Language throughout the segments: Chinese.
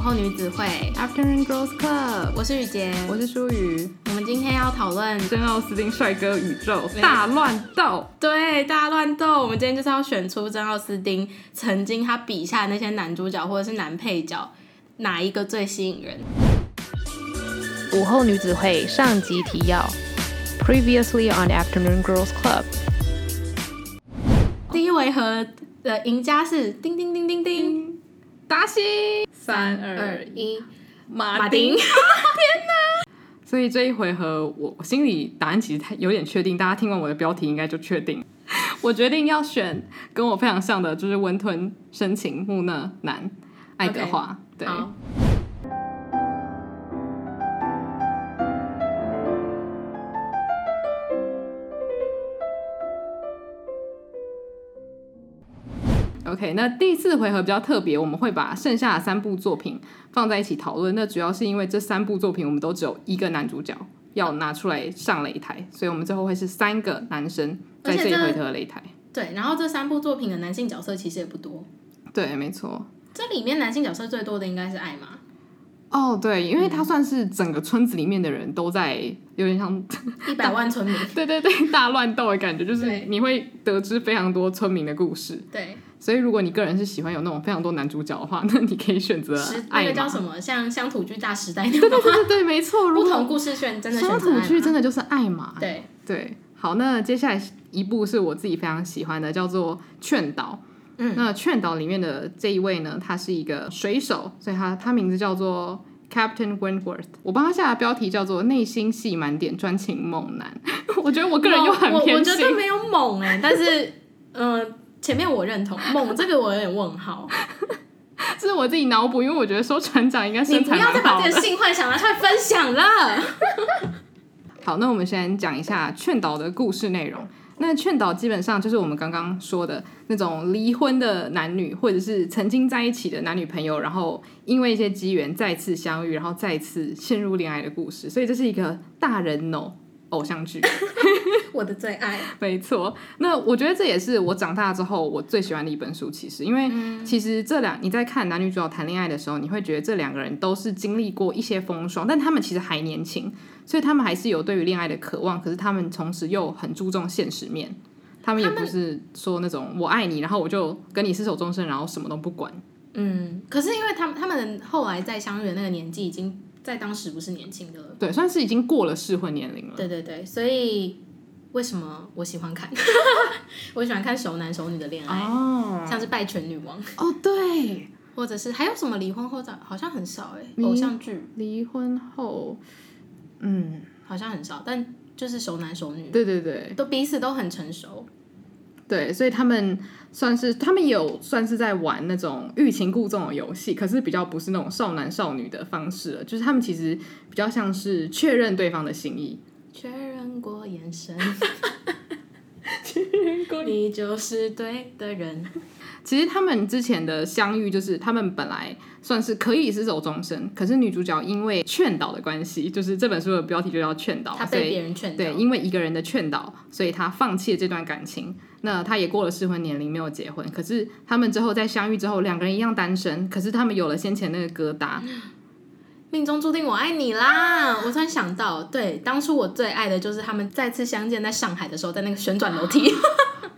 后女子会 Afternoon Girls Club，我是雨洁，我是舒雨。我们今天要讨论真奥斯汀帅哥宇宙大乱斗。对，大乱斗。我们今天就是要选出真奥斯汀曾经他笔下的那些男主角或者是男配角，哪一个最吸引人？午后女子会上集提要：Previously on Afternoon Girls Club。第一回合的赢家是叮叮叮叮叮。达西，三二一，马丁！天哪！所以这一回合，我我心里答案其实有点确定。大家听完我的标题，应该就确定。我决定要选跟我非常像的，就是温吞、深情、木讷男爱德华。对。OK，那第四回合比较特别，我们会把剩下的三部作品放在一起讨论。那主要是因为这三部作品我们都只有一个男主角要拿出来上擂台，所以我们最后会是三个男生在这一回合的擂台。对，然后这三部作品的男性角色其实也不多。对，没错。这里面男性角色最多的应该是艾玛。哦，对，因为他算是整个村子里面的人都在有点像 一百万村民，对对对，大乱斗的感觉，就是你会得知非常多村民的故事。对。所以，如果你个人是喜欢有那种非常多男主角的话，那你可以选择爱。那个叫什么？像乡土剧大时代那种。对对对对，没错。不同故事选真的。乡土剧真的就是爱嘛？对对。好，那接下来一部是我自己非常喜欢的，叫做《劝导》。嗯。那《劝导》里面的这一位呢，他是一个水手，所以他他名字叫做 Captain Wentworth。我帮他下的标题叫做“内心戏满点，专情猛男”。我觉得我个人又很偏心。我觉得没有猛哎、欸，但是嗯。呃前面我认同 猛这个我有点问号，这是我自己脑补，因为我觉得说船长应该身材蛮好的。你不要再把自己的性幻想拿出来分享了。好，那我们先讲一下劝导的故事内容。那劝导基本上就是我们刚刚说的那种离婚的男女，或者是曾经在一起的男女朋友，然后因为一些机缘再次相遇，然后再次陷入恋爱的故事。所以这是一个大人哦。偶像剧，我的最爱。没错，那我觉得这也是我长大之后我最喜欢的一本书。其实，因为其实这两你在看男女主角谈恋爱的时候，你会觉得这两个人都是经历过一些风霜，但他们其实还年轻，所以他们还是有对于恋爱的渴望。可是他们同时又很注重现实面，他们也不是说那种我爱你，然后我就跟你厮守终身，然后什么都不管。嗯，可是因为他们他们后来在相遇的那个年纪已经。在当时不是年轻的了，对，算是已经过了适婚年龄了。对对对，所以为什么我喜欢看？我喜欢看熟男熟女的恋爱哦，像是《败犬女王》哦，对，或者是还有什么离婚后的，好像很少哎，偶像剧离婚后，嗯，好像很少，但就是熟男熟女，对对对，都彼此都很成熟。对，所以他们算是他们有算是在玩那种欲擒故纵的游戏，可是比较不是那种少男少女的方式了，就是他们其实比较像是确认对方的心意，确认过眼神，确认过你就是对的人。其实他们之前的相遇，就是他们本来算是可以是走终身，可是女主角因为劝导的关系，就是这本书的标题就叫劝导，她被别人劝导，对，因为一个人的劝导，所以她放弃了这段感情。那她也过了适婚年龄，没有结婚。可是他们之后在相遇之后，两个人一样单身，可是他们有了先前那个疙瘩。命中注定我爱你啦！我突然想到，对，当初我最爱的就是他们再次相见在上海的时候，在那个旋转楼梯，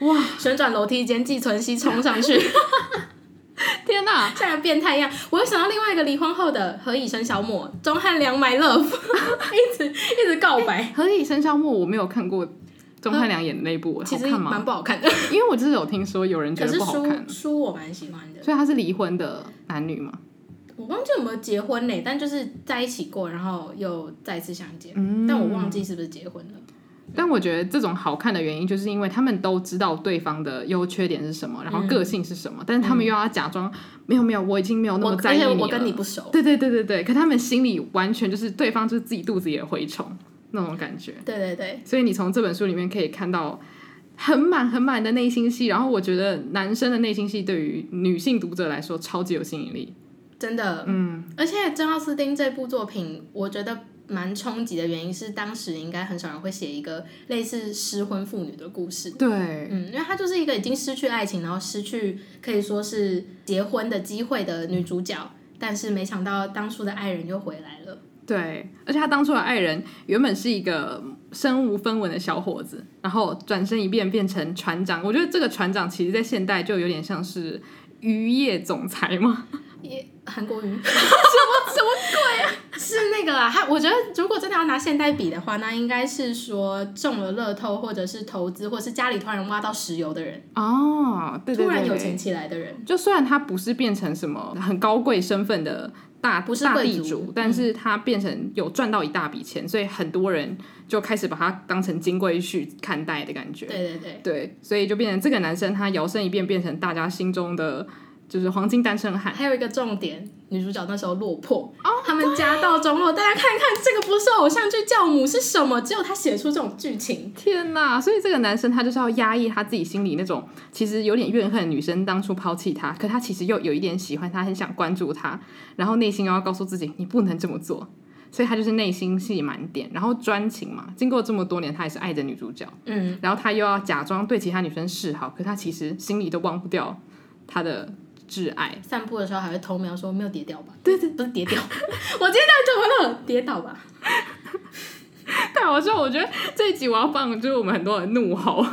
哇，旋转楼梯间，纪存希冲上去，天哪，像个变态一样！我又想到另外一个离婚后的 《何以笙箫默》，钟汉良 My Love，一直一直告白。欸《何以笙箫默》我没有看过。钟汉良演的那部其实蛮不好看的，因为我就是有听说有人觉得不好看。书我蛮喜欢的，所以他是离婚的男女吗？我忘记有没有结婚嘞，但就是在一起过，然后又再次相见。嗯，但我忘记是不是结婚了。但我觉得这种好看的原因，就是因为他们都知道对方的优缺点是什么，然后个性是什么，嗯、但是他们又要假装、嗯、没有没有，我已经没有那么在意你了，我跟你不熟。对对对对对，可他们心里完全就是对方就是自己肚子里的蛔虫。那种感觉，对对对，所以你从这本书里面可以看到很满很满的内心戏，然后我觉得男生的内心戏对于女性读者来说超级有吸引力，真的，嗯，而且珍奥斯汀这部作品，我觉得蛮冲击的原因是，当时应该很少人会写一个类似失婚妇女的故事，对，嗯，因为她就是一个已经失去爱情，然后失去可以说是结婚的机会的女主角。但是没想到当初的爱人又回来了。对，而且她当初的爱人原本是一个身无分文的小伙子，然后转身一变变成船长。我觉得这个船长其实在现代就有点像是渔业总裁嘛。也韩国瑜，什么什么鬼啊？是那个啊，他我觉得如果真的要拿现代比的话，那应该是说中了乐透，或者是投资，或者是家里突然挖到石油的人哦，对对对，突然有钱起来的人。就虽然他不是变成什么很高贵身份的大不是大地主，但是他变成有赚到一大笔钱，嗯，所以很多人就开始把他当成金龟婿看待的感觉。对对对，对，所以就变成这个男生他摇身一变变成大家心中的。就是黄金单身汉，还有一个重点，女主角那时候落魄，哦，他们家道中落，大家看一看这个不是偶像剧教母是什么？只有他写出这种剧情，天哪！所以这个男生他就是要压抑他自己心里那种其实有点怨恨女生当初抛弃他，可他其实又有一点喜欢他，很想关注他，然后内心又要告诉自己你不能这么做，所以他就是内心戏满点，然后专情嘛。经过这么多年，他还是爱着女主角，嗯，然后他又要假装对其他女生示好，可他其实心里都忘不掉他的。挚爱，散步的时候还会偷瞄，说没有跌掉吧？对对，不是跌掉，我今天怎么了？跌倒吧？太好笑！我觉得这一集我要放，就是我们很多人怒吼，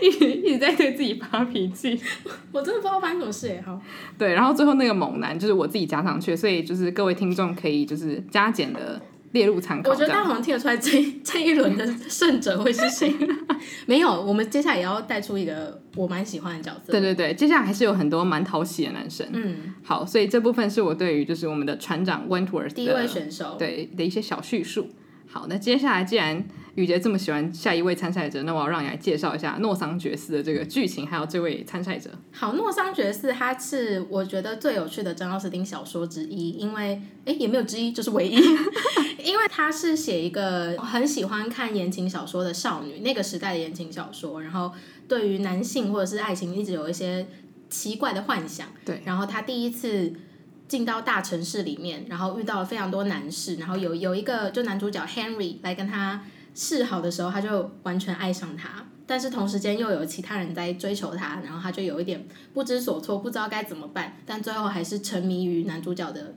一直一直在对自己发脾气。我真的不知道发生什么事哎，好。对，然后最后那个猛男就是我自己加上去，所以就是各位听众可以就是加减的。列入参考。我觉得大家好像听得出来这，这这一轮的胜者会是谁？没有，我们接下来也要带出一个我蛮喜欢的角色。对对对，接下来还是有很多蛮讨喜的男生。嗯，好，所以这部分是我对于就是我们的船长 Wentworth 第一位选手对的一些小叙述。好，那接下来既然雨杰这么喜欢下一位参赛者，那我要让你来介绍一下诺桑爵士的这个剧情，还有这位参赛者。好，诺桑爵士他是我觉得最有趣的珍奥斯汀小说之一，因为哎也没有之一，就是唯一，因为他是写一个很喜欢看言情小说的少女，那个时代的言情小说，然后对于男性或者是爱情一直有一些奇怪的幻想。对，然后他第一次。进到大城市里面，然后遇到了非常多男士，然后有有一个就男主角 Henry 来跟他示好的时候，他就完全爱上他，但是同时间又有其他人在追求他，然后他就有一点不知所措，不知道该怎么办，但最后还是沉迷于男主角的，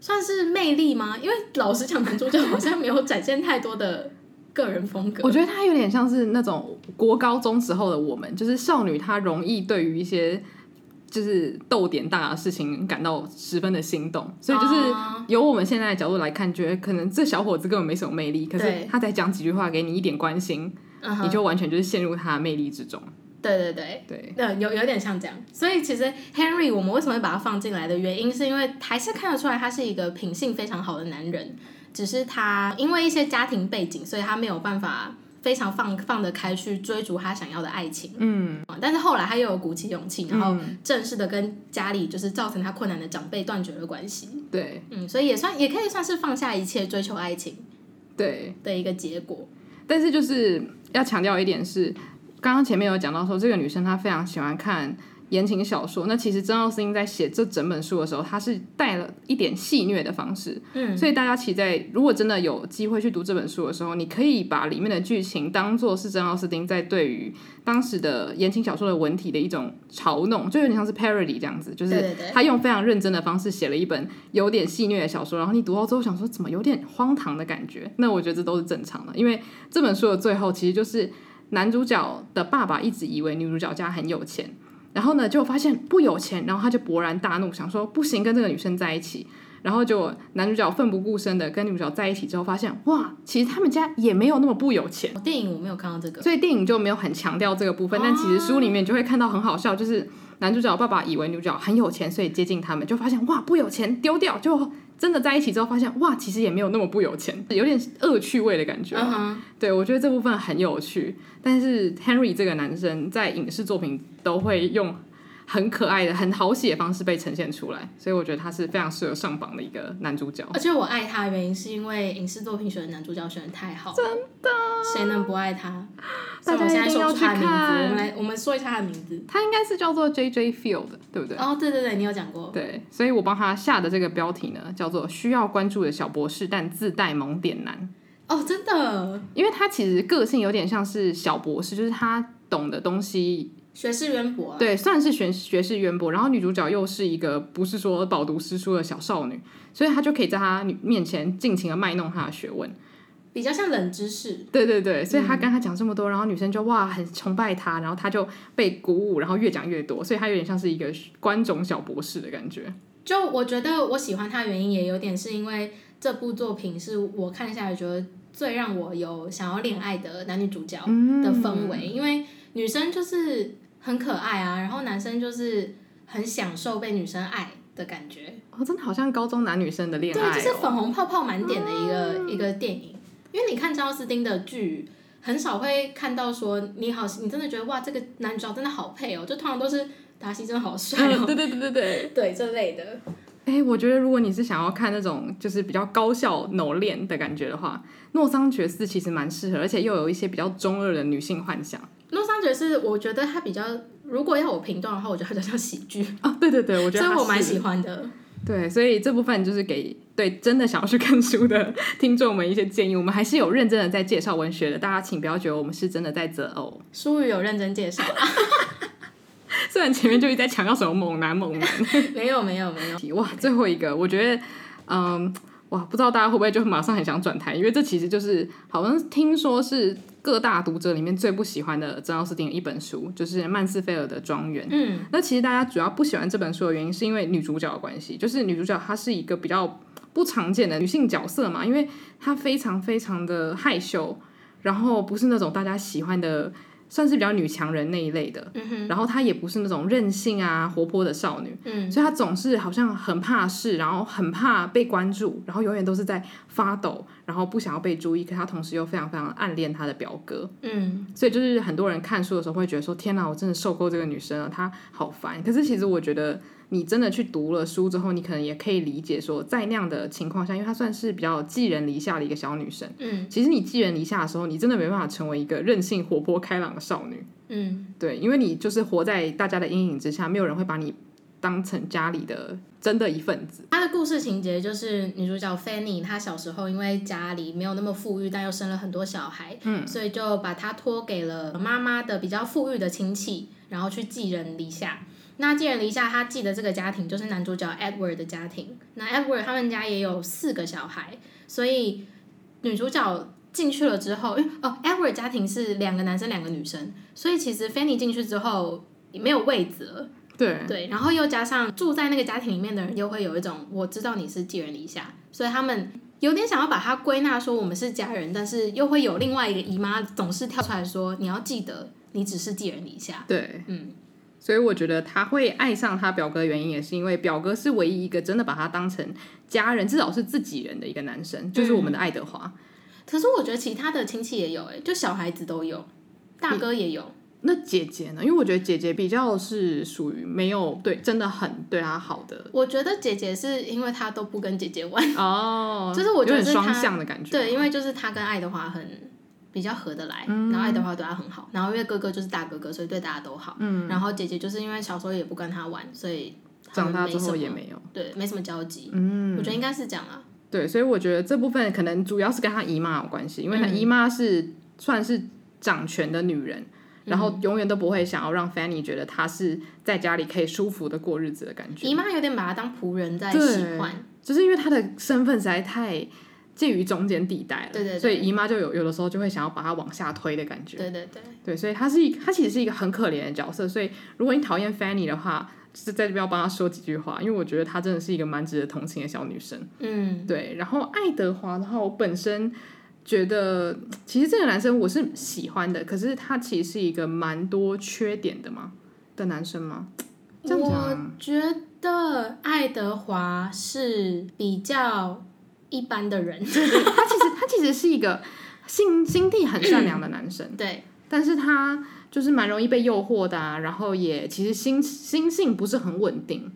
算是魅力吗？因为老实讲，男主角好像没有展现太多的个人风格。我觉得他有点像是那种国高中时候的我们，就是少女，她容易对于一些。就是逗点大的事情感到十分的心动，所以就是由我们现在的角度来看，觉得可能这小伙子根本没什么魅力，可是他才讲几句话给你一点关心，你就完全就是陷入他的魅力之中。对对对对，对，有有点像这样。所以其实 Henry 我们为什么会把他放进来的原因，是因为还是看得出来他是一个品性非常好的男人，只是他因为一些家庭背景，所以他没有办法。非常放放得开去追逐他想要的爱情，嗯，但是后来他又有鼓起勇气，然后正式的跟家里就是造成他困难的长辈断绝了关系，对，嗯，所以也算也可以算是放下一切追求爱情，对。的一个结果。但是就是要强调一点是，刚刚前面有讲到说这个女生她非常喜欢看。言情小说，那其实珍奥斯汀在写这整本书的时候，他是带了一点戏谑的方式，嗯，所以大家其实在如果真的有机会去读这本书的时候，你可以把里面的剧情当做是珍奥斯汀在对于当时的言情小说的文体的一种嘲弄，就有点像是 parody 这样子，就是他用非常认真的方式写了一本有点戏谑的小说，然后你读到之后想说怎么有点荒唐的感觉，那我觉得这都是正常的，因为这本书的最后其实就是男主角的爸爸一直以为女主角家很有钱。然后呢，就发现不有钱，然后他就勃然大怒，想说不行，跟这个女生在一起。然后就男主角奋不顾身的跟女主角在一起之后，发现哇，其实他们家也没有那么不有钱。电影我没有看到这个，所以电影就没有很强调这个部分。但其实书里面就会看到很好笑，就是男主角爸爸以为女主角很有钱，所以接近他们，就发现哇，不有钱丢掉就。真的在一起之后，发现哇，其实也没有那么不有钱，有点恶趣味的感觉。Uh -huh. 对，我觉得这部分很有趣。但是 Henry 这个男生在影视作品都会用很可爱的、很讨喜的方式被呈现出来，所以我觉得他是非常适合上榜的一个男主角。而且我爱他的原因是因为影视作品选的男主角选的太好，真的，谁能不爱他？大家一定要去看。我们来，我们说一下他的名字。他应该是叫做 J.J. Field，对不对？哦，对对对，你有讲过。对，所以我帮他下的这个标题呢，叫做“需要关注的小博士，但自带萌点男”。哦，真的，因为他其实个性有点像是小博士，就是他懂的东西。学识渊博，对，算是学学识渊博。然后女主角又是一个不是说饱读诗书的小少女，所以她就可以在她面前尽情的卖弄她的学问。比较像冷知识，对对对，所以她跟他讲这么多，嗯、然后女生就哇很崇拜她，然后她就被鼓舞，然后越讲越多，所以她有点像是一个观众小博士的感觉。就我觉得我喜欢她的原因也有点是因为这部作品是我看下来觉得最让我有想要恋爱的男女主角的氛围，嗯、因为女生就是很可爱啊，然后男生就是很享受被女生爱的感觉。哦，真的好像高中男女生的恋爱、哦，对，就是粉红泡泡满点的一个、嗯、一个电影。因为你看张奥斯汀的剧，很少会看到说你好，你真的觉得哇，这个男主角真的好配哦，就通常都是达西真的好帅哦，对对对对对，对 这类的。哎，我觉得如果你是想要看那种就是比较高效脑恋的感觉的话，诺桑觉寺其实蛮适合，而且又有一些比较中二的女性幻想。诺桑觉是，我觉得他比较，如果要我评断的话，我觉得他比较像喜剧啊，对对对，我觉得所以我蛮喜欢的。对，所以这部分就是给对真的想要去看书的听众们一些建议。我们还是有认真的在介绍文学的，大家请不要觉得我们是真的在择偶。书语有认真介绍，虽然前面就一直在强调什么猛男猛男，没有没有没有。哇，最后一个，我觉得，嗯，哇，不知道大家会不会就马上很想转台，因为这其实就是好像听说是。各大读者里面最不喜欢的珍奥斯汀的一本书，就是曼斯菲尔德庄园。嗯，那其实大家主要不喜欢这本书的原因，是因为女主角的关系。就是女主角她是一个比较不常见的女性角色嘛，因为她非常非常的害羞，然后不是那种大家喜欢的。算是比较女强人那一类的，嗯、然后她也不是那种任性啊、活泼的少女，嗯、所以她总是好像很怕事，然后很怕被关注，然后永远都是在发抖，然后不想要被注意。可她同时又非常非常暗恋她的表哥，嗯，所以就是很多人看书的时候会觉得说：“天哪，我真的受够这个女生了，她好烦。”可是其实我觉得。你真的去读了书之后，你可能也可以理解说，在那样的情况下，因为她算是比较寄人篱下的一个小女生。嗯，其实你寄人篱下的时候，你真的没办法成为一个任性、活泼、开朗的少女。嗯，对，因为你就是活在大家的阴影之下，没有人会把你当成家里的真的一份子。她的故事情节就是女主角 Fanny，她小时候因为家里没有那么富裕，但又生了很多小孩，嗯，所以就把她托给了妈妈的比较富裕的亲戚，然后去寄人篱下。那寄人篱下，他寄的这个家庭就是男主角 Edward 的家庭。那 Edward 他们家也有四个小孩，所以女主角进去了之后，因为哦，Edward 家庭是两个男生两个女生，所以其实 Fanny 进去之后也没有位子了。对对，然后又加上住在那个家庭里面的人，又会有一种我知道你是寄人篱下，所以他们有点想要把它归纳说我们是家人，但是又会有另外一个姨妈总是跳出来说你要记得你只是寄人篱下。对，嗯。所以我觉得他会爱上他表哥的原因，也是因为表哥是唯一一个真的把他当成家人，至少是自己人的一个男生，就是我们的爱德华。嗯、可是我觉得其他的亲戚也有，哎，就小孩子都有，大哥也有。那姐姐呢？因为我觉得姐姐比较是属于没有对真的很对他好的。我觉得姐姐是因为他都不跟姐姐玩哦，就是我觉得双向的感觉。对，因为就是他跟爱德华很。比较合得来，然后爱德华对他很好，然后因为哥哥就是大哥哥，所以对大家都好。嗯，然后姐姐就是因为小时候也不跟他玩，所以长大之后也没有，对，没什么交集。嗯，我觉得应该是这样啊。对，所以我觉得这部分可能主要是跟他姨妈有关系，因为他姨妈是算是掌权的女人，然后永远都不会想要让 Fanny 觉得她是在家里可以舒服的过日子的感觉。姨妈有点把她当仆人在喜欢，就是因为她的身份实在太。介于中间地带了，对对对，所以姨妈就有有的时候就会想要把她往下推的感觉。对对对，对，所以她是一，她其实是一个很可怜的角色。所以如果你讨厌 Fanny 的话，就是在这边要帮她说几句话，因为我觉得她真的是一个蛮值得同情的小女生。嗯，对。然后爱德华的话，我本身觉得其实这个男生我是喜欢的，可是他其实是一个蛮多缺点的嘛的男生吗？这样？我觉得爱德华是比较。一般的人，他其实他其实是一个心心地很善良的男生，对，但是他就是蛮容易被诱惑的啊，然后也其实心心性不是很稳定。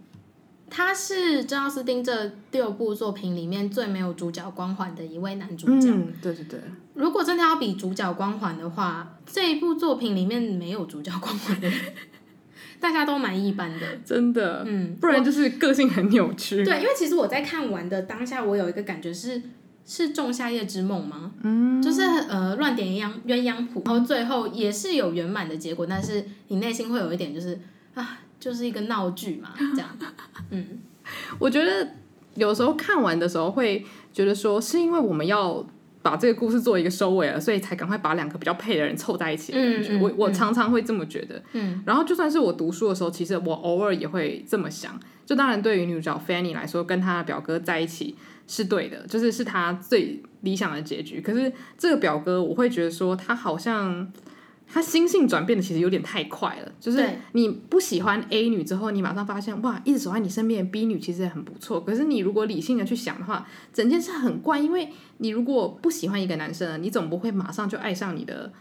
他是珍奥斯汀这六部作品里面最没有主角光环的一位男主角。嗯，对对对。如果真的要比主角光环的话，这一部作品里面没有主角光环的人。大家都蛮一般的，真的，嗯，不然就是个性很扭曲。对，因为其实我在看完的当下，我有一个感觉是，是《仲夏夜之梦》吗？嗯，就是呃乱点鸳鸳鸯谱，然后最后也是有圆满的结果，但是你内心会有一点就是啊，就是一个闹剧嘛，这样。嗯，我觉得有时候看完的时候会觉得说，是因为我们要把这个故事做一个收尾了，所以才赶快把两个比较配的人凑在一起的感觉。嗯，我我常常会这么觉得。嗯，然后就算是我读书的时候，其实我偶尔也会这么想。就当然对于女主角 Fanny 来说，跟她的表哥在一起。是对的，就是是他最理想的结局。可是这个表哥，我会觉得说他好像他心性转变的其实有点太快了。就是你不喜欢 A 女之后，你马上发现哇，一直守在你身边的 B 女其实也很不错。可是你如果理性的去想的话，整件事很怪，因为你如果不喜欢一个男生，你总不会马上就爱上你的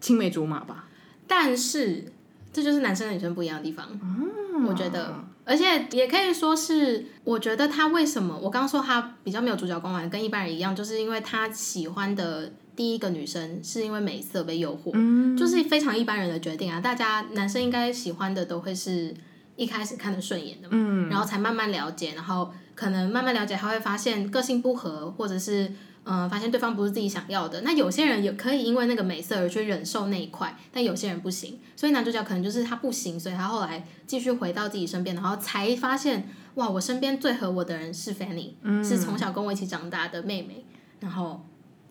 青梅竹马吧？但是这就是男生女生不一样的地方，嗯，我觉得。而且也可以说是，我觉得他为什么我刚刚说他比较没有主角光环，跟一般人一样，就是因为他喜欢的第一个女生是因为美色被诱惑，嗯，就是非常一般人的决定啊。大家男生应该喜欢的都会是一开始看得顺眼的嘛，嗯，然后才慢慢了解，然后可能慢慢了解，还会发现个性不合，或者是。嗯，发现对方不是自己想要的。那有些人也可以因为那个美色而去忍受那一块，但有些人不行。所以男主角可能就是他不行，所以他后来继续回到自己身边，然后才发现，哇，我身边最合我的人是 Fanny，嗯，是从小跟我一起长大的妹妹，然后。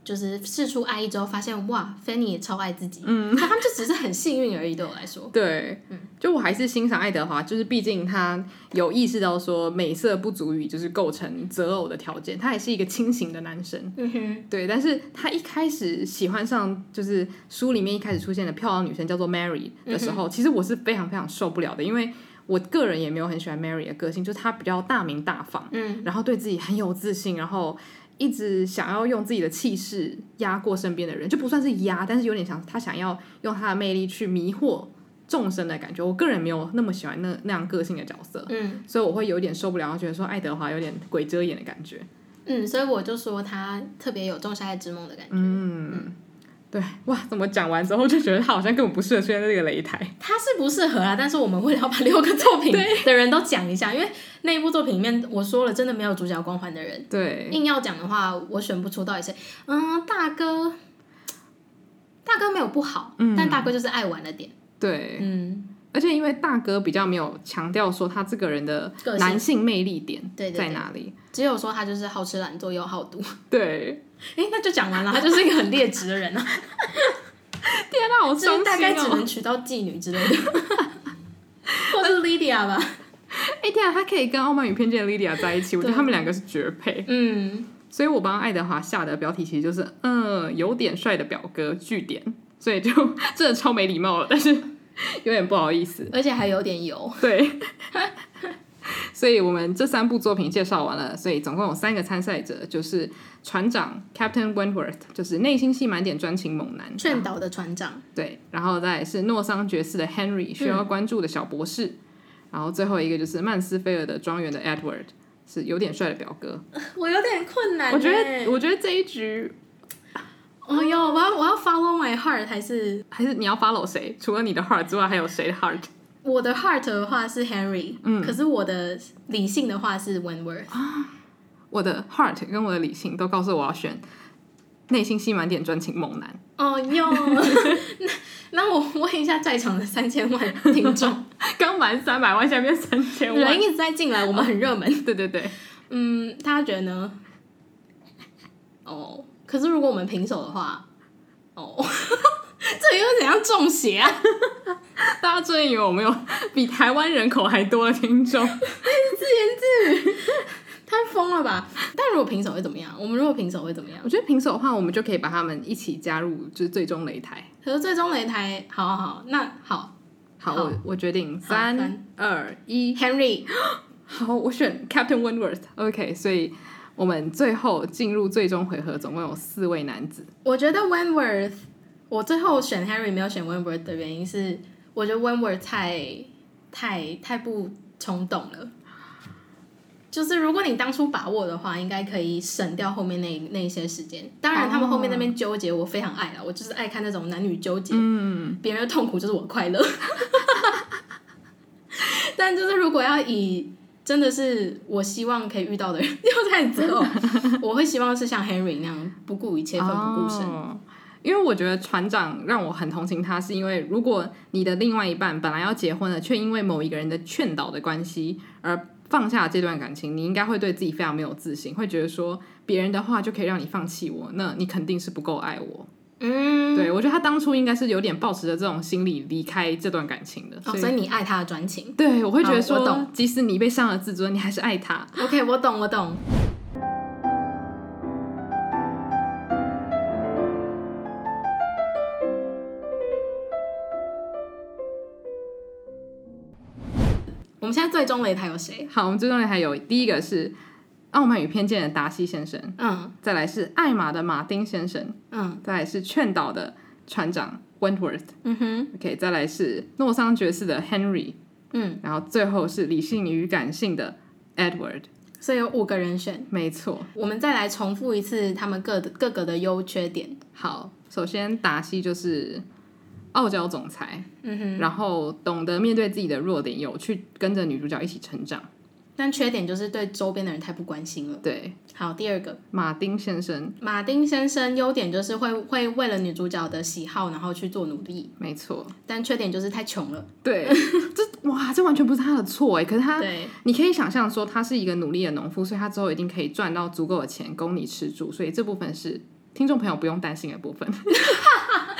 就是试出爱意之后，发现哇，Fanny 也超爱自己，嗯，他们就只是很幸运而已。对我来说，对，嗯，就我还是欣赏爱德华，就是毕竟他有意识到说美色不足以就是构成择偶的条件，他也是一个清醒的男生，嗯哼，对。但是他一开始喜欢上就是书里面一开始出现的漂亮女生叫做 Mary 的时候，嗯，其实我是非常非常受不了的，因为我个人也没有很喜欢 Mary 的个性，就是她比较大名大方，嗯，然后对自己很有自信，然后。一直想要用自己的气势压过身边的人，就不算是压，但是有点想他想要用他的魅力去迷惑众生的感觉。我个人没有那么喜欢那那样个性的角色，嗯，所以我会有点受不了，觉得说爱德华有点鬼遮眼的感觉，嗯，所以我就说他特别有仲夏夜之梦的感觉，嗯。嗯对，哇，怎么讲完之后就觉得他好像根本不适合出现在这个擂台。他是不适合啊，但是我们为了要把六个作品的人都讲一下，因为那一部作品里面我说了，真的没有主角光环的人。对，硬要讲的话，我选不出到底谁。嗯，大哥，大哥没有不好，嗯，但大哥就是爱玩的点。对，嗯，而且因为大哥比较没有强调说他这个人的男性魅力点在哪里，对对对，只有说他就是好吃懒做又好赌。对。哎、欸，那就讲完了，他就是一个很劣质的人啊！天哪，我真大概只能娶到妓女之类的，或是 Lydia 吧？哎、欸，天啊，他可以跟《傲慢与偏见》的 Lydia 在一起，我觉得他们两个是绝配。嗯，所以我帮爱德华下的标题其实就是“嗯，有点帅的表哥”据点，所以就 真的超没礼貌了，但是有点不好意思，而且还有点油。对。所以我们这三部作品介绍完了，所以总共有三个参赛者，就是船长 Captain Wentworth，就是内心戏满点专情猛男，劝导的船长。对，然后再是诺桑爵士的 Henry，需要关注的小博士，嗯、然后最后一个就是曼斯菲尔的庄园的 Edward，是有点帅的表哥。我有点困难。我觉得，我觉得这一局，哦哟，我要我要 follow my heart 还是还是你要 follow 谁？除了你的 heart 之外，还有谁的 heart？我的 heart 的话是 Henry，嗯，可是我的理性的话是 Wentworth。我的 heart 跟我的理性都告诉我要选内心戏满点专情猛男。哦哟，那那我问一下在场的三千万听众，刚满三百万，下面三千万人一直在进来，我们很热门。对对对，嗯，大家觉得呢？哦，可是如果我们平手的话，哦，这又怎样中邪啊？大家真以为我们有 比台湾人口还多的听众？自言自语，太疯了吧！但如果平手会怎么样？我们如果平手会怎么样？我觉得平手的话，我们就可以把他们一起加入，就是最终擂台。可是最终擂台，好好好，那好，好，好我我决定三二一，Henry，好，我选 Captain Wentworth。OK，所以我们最后进入最终回合，总共有四位男子。我觉得 Wentworth，我最后选 Henry 没有选 Wentworth 的原因是。我觉得 Wentworth 太太太不冲动了，就是如果你当初把握的话，应该可以省掉后面那那一些时间。当然，他们后面那边纠结，我非常爱了，我就是爱看那种男女纠结，嗯，别人的痛苦就是我快乐。但就是如果要以真的是我希望可以遇到的人，又在择偶。我会希望是像 Henry 那样不顾一切、奋不顾身。哦。因为我觉得船长让我很同情他，是因为如果你的另外一半本来要结婚了，却因为某一个人的劝导的关系而放下这段感情，你应该会对自己非常没有自信，会觉得说别人的话就可以让你放弃我，那你肯定是不够爱我。嗯，对，我觉得他当初应该是有点抱持着这种心理离开这段感情的。哦，所以你爱他的专情。对，我会觉得说，即使你被伤了自尊，你还是爱他。OK，我懂，我懂。们现在最终擂台有谁？好，我们最终擂台有第一个是《傲慢与偏见》的达西先生，嗯，再来是艾玛的马丁先生，嗯，再来是劝导的船长 Wentworth，嗯哼，OK，再来是诺桑爵士的 Henry，嗯，然后最后是理性与感性的 Edward，所以有五个人选，没错。我们再来重复一次他们各的各个的优缺点。好，首先达西就是。傲娇总裁，嗯哼，然后懂得面对自己的弱点，有去跟着女主角一起成长。但缺点就是对周边的人太不关心了。对，好，第二个马丁先生，马丁先生优点就是会会为了女主角的喜好，然后去做努力。没错，但缺点就是太穷了。对，这哇，这完全不是他的错哎。可是他，对，你可以想象说，他是一个努力的农夫，所以他之后一定可以赚到足够的钱供你吃住。所以这部分是听众朋友不用担心的部分。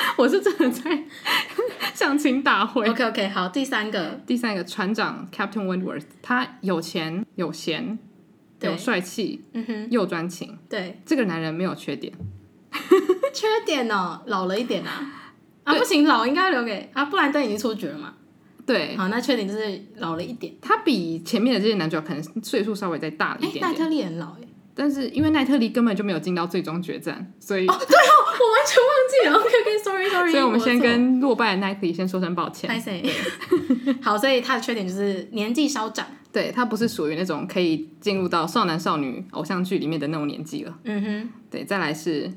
我是真的在 向亲大会。OK OK，好，第三个，第三个船长 Captain Wentworth，他有钱有闲，有帅气，嗯哼，又专情。对，这个男人没有缺点。缺点哦，老了一点啊。啊，不行，老应该留给啊，布兰登已经出局了嘛。对，好，那缺点就是老了一点。他比前面的这些男主角可能岁数稍微再大了一点点。奈特利很老哎。但是因为奈特利根本就没有进到最终决战，所以哦，对哦，我完全忘记了。OK OK，Sorry Sorry。所以我们先跟落败的 Nike 先说声抱歉。好，所以他的缺点就是年纪稍长，对，他不是属于那种可以进入到少男少女偶像剧里面的那种年纪了。嗯哼，对，再来是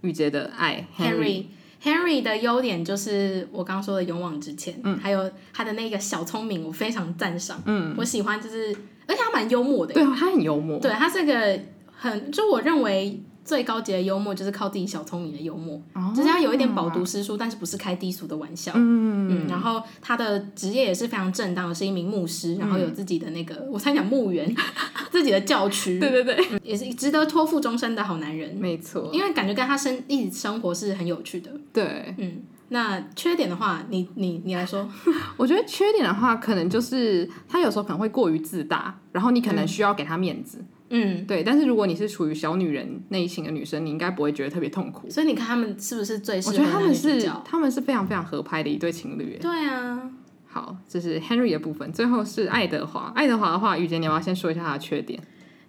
雨洁的爱 Henry。Henry 的优点就是我刚刚说的勇往直前，嗯，还有他的那个小聪明，我非常赞赏。嗯，我喜欢，就是而且他蛮幽默的。对，他很幽默。对，他是个。很，就我认为最高级的幽默就是靠自己小聪明的幽默，哦、就是他有一点饱读诗书，但是不是开低俗的玩笑。嗯嗯，然后他的职业也是非常正当的，是一名牧师，然后有自己的那个，嗯、我才讲墓园，自己的教区。对对对、嗯，也是值得托付终身的好男人。没错，因为感觉跟他生一起生活是很有趣的。对，嗯，那缺点的话，你你你来说，我觉得缺点的话，可能就是他有时候可能会过于自大，然后你可能需要给他面子。嗯嗯，对，但是如果你是处于小女人类型的女生，你应该不会觉得特别痛苦。所以你看他们是不是最适合？我觉得他们是他们是非常非常合拍的一对情侣。对啊，好，这是 Henry 的部分，最后是爱德华。爱德华的话，雨洁你要不要先说一下他的缺点？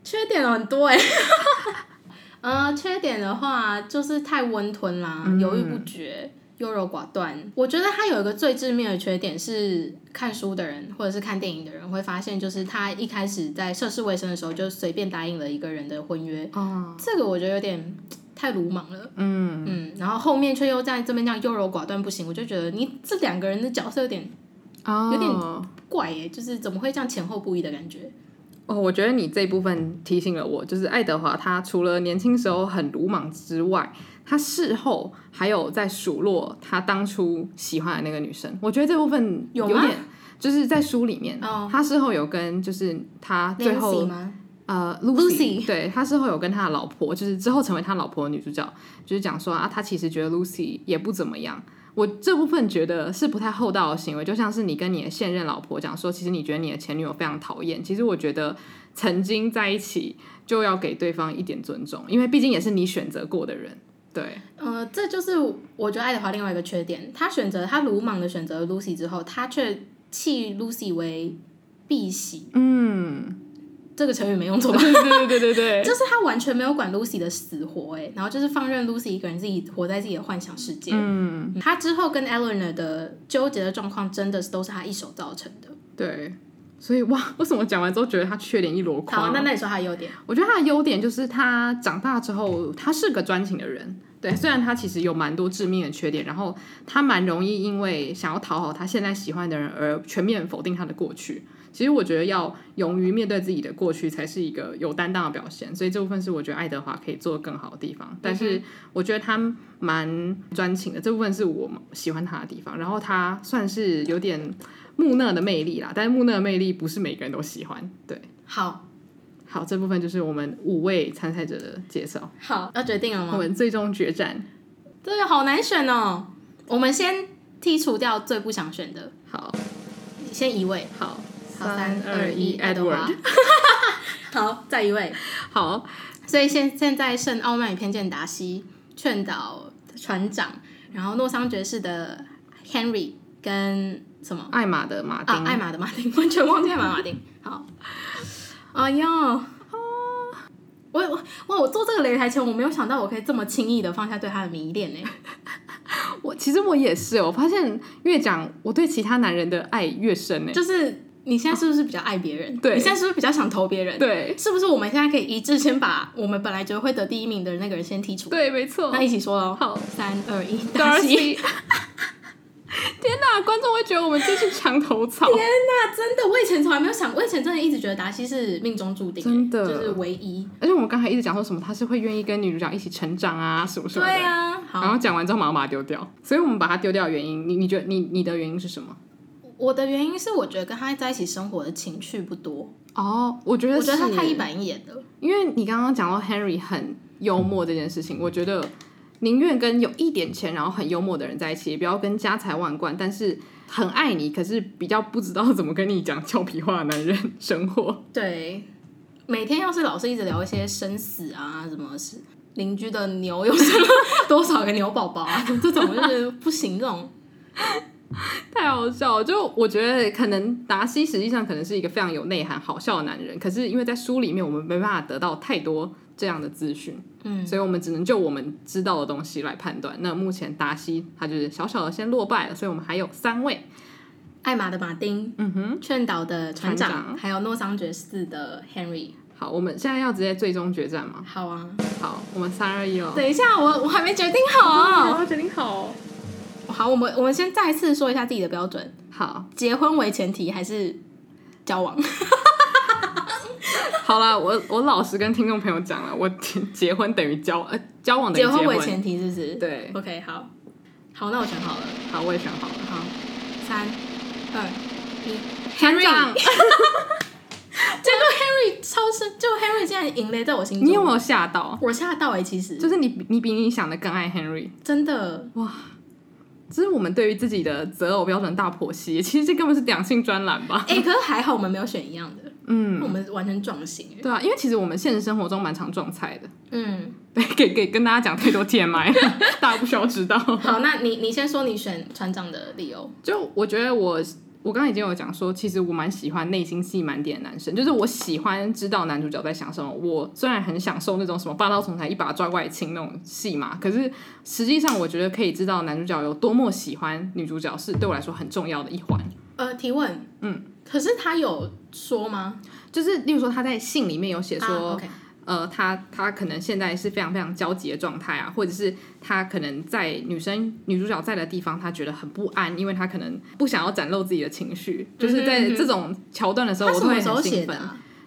缺点很多哎，呃，缺点的话就是太温吞啦，犹、嗯、豫不决。优柔寡断，我觉得他有一个最致命的缺点是，看书的人或者是看电影的人会发现，就是他一开始在涉世未深的时候就随便答应了一个人的婚约，哦，这个我觉得有点太鲁莽了，嗯嗯，然后后面却又在这边这样优柔寡断不行，我就觉得你这两个人的角色有点，哦，有点怪耶，就是怎么会这样前后不一的感觉？哦，我觉得你这一部分提醒了我，就是爱德华他除了年轻时候很鲁莽之外。他事后还有在数落他当初喜欢的那个女生，我觉得这部分有点，就是在书里面，他事后有跟就是他最后呃 Lucy，对，他事后有跟他的老婆，就是之后成为他老婆的女主角，就是讲说啊，他其实觉得 Lucy 也不怎么样。我这部分觉得是不太厚道的行为，就像是你跟你的现任老婆讲说，其实你觉得你的前女友非常讨厌。其实我觉得曾经在一起就要给对方一点尊重，因为毕竟也是你选择过的人。对，呃，这就是我觉得爱德华另外一个缺点。他选择他鲁莽的选择 Lucy 之后，他却弃 Lucy 为婢媳。嗯，这个成语没用错吧？对对对对对对，就是他完全没有管 Lucy 的死活，哎，然后就是放任 Lucy 一个人自己活在自己的幻想世界。嗯，他之后跟 Eleanor 的纠结的状况，真的是都是他一手造成的。对，所以哇，为什么讲完之后觉得他缺点一箩筐？好，那那你说他的优点？我觉得他的优点就是他长大之后，他是个专情的人。对，虽然他其实有蛮多致命的缺点，然后他蛮容易因为想要讨好他现在喜欢的人而全面否定他的过去。其实我觉得要勇于面对自己的过去，才是一个有担当的表现。所以这部分是我觉得爱德华可以做得更好的地方。但是我觉得他蛮专情的，这部分是我喜欢他的地方。然后他算是有点木讷的魅力啦，但是木讷的魅力不是每个人都喜欢。对，好。好，这部分就是我们五位参赛者的介绍。好，要决定了吗？我们最终决战，对，好难选哦。我们先剔除掉最不想选的。好，先一位。好，三二一，Edward。好，再一位。好，所以现现在剩傲慢与偏见达西、劝导船长，然后诺桑爵士的 Henry 跟什么？艾玛的马丁。啊，艾玛的马丁，完全忘记艾玛马丁。好。哎呀，我我哇！我做这个擂台前，我没有想到我可以这么轻易的放下对他的迷恋呢。我其实我也是，我发现越讲我对其他男人的爱越深呢。就是你现在是不是比较爱别人？对，你现在是不是比较想投别人？对，是不是我们现在可以一致先把我们本来觉得会得第一名的那个人先剔除？对，没错。那一起说哦。好，三二一，达西。天哪，观众会觉得我们这是墙头草。天哪，真的，我以前从来没有想，我以前真的一直觉得达西是命中注定，真的就是唯一。而且我们刚才一直讲说什么，他是会愿意跟女主角一起成长啊，什么什么的。对啊，然后讲完之后马上把它丢掉，所以我们把它丢掉的原因，你你觉得你你的原因是什么？我的原因是我觉得跟他在一起生活的情趣不多。哦，我觉得我觉得他太一板一眼了。因为你刚刚讲到 Henry 很幽默这件事情，我觉得。宁愿跟有一点钱，然后很幽默的人在一起，也不要跟家财万贯，但是很爱你，可是比较不知道怎么跟你讲俏皮话的男人生活。对，每天要是老是一直聊一些生死啊，什么事，邻居的牛有什么多少个牛宝宝啊，这种就是不行，这种 太好笑了。就我觉得，可能达西实际上可能是一个非常有内涵、好笑的男人，可是因为在书里面，我们没办法得到太多。这样的资讯，嗯，所以我们只能就我们知道的东西来判断。那目前达西他就是小小的先落败了，所以我们还有三位：艾玛的马丁，嗯哼，劝导的船长，船长还有诺桑爵士的 Henry。好，我们现在要直接最终决战吗？好啊，好，我们三二一哦。等一下，我我还没决定好啊，我要决定好。好，我们我们先再次说一下自己的标准。好，结婚为前提还是交往？好啦，我我老实跟听众朋友讲了，我结婚等于交呃交往等于结婚，为前提是不是？对，OK，好，好，那我选好了，好，我也选好了，好，三二一，Henry，结果 Henry 超生，就 Henry 竟然赢了，在我心中，你有没有吓到？我吓到哎、欸，其实。就是你你比你想的更爱 Henry，真的。哇。这是我们对于自己的择偶标准大剖析，其实这根本是两性专栏吧？哎、欸，可是还好我们没有选一样的，嗯，我们完全撞型。对啊，因为其实我们现实生活中蛮常撞菜的。嗯，对，给给跟大家讲太多 TMI，大家不需要知道。好，那你你先说你选船长的理由。就我觉得我。我刚刚已经有讲说，其实我蛮喜欢内心戏满点的男生，就是我喜欢知道男主角在想什么。我虽然很享受那种什么霸道总裁一把抓过来亲那种戏嘛，可是实际上我觉得可以知道男主角有多么喜欢女主角，是对我来说很重要的一环。呃，提问，嗯，可是他有说吗？就是例如说他在信里面有写说。啊 okay 呃，他他可能现在是非常非常焦急的状态啊，或者是他可能在女生女主角在的地方，他觉得很不安，因为他可能不想要展露自己的情绪，嗯、就是在这种桥段的时候，我都会很兴奋。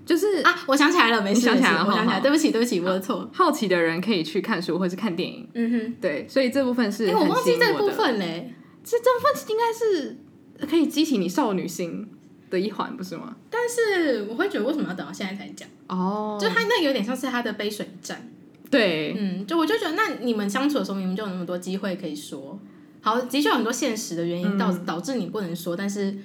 就是啊，我想起来了，没事，想起来了，我想起来，对不起，对不起，我的错。好奇的人可以去看书或者是看电影。嗯哼，对，所以这部分是很、欸、我忘记这部分嘞，这这部分应该是可以激起你少女心的一环，不是吗？但是我会觉得，为什么要等到现在才讲？哦，就他那有点像是他的杯水战。对，嗯，就我就觉得，那你们相处的时候，明明就有那么多机会可以说。好，的确有很多现实的原因导导致你不能说，嗯、但是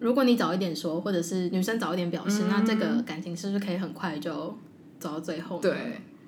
如果你早一点说，或者是女生早一点表示，嗯、那这个感情是不是可以很快就走到最后？对，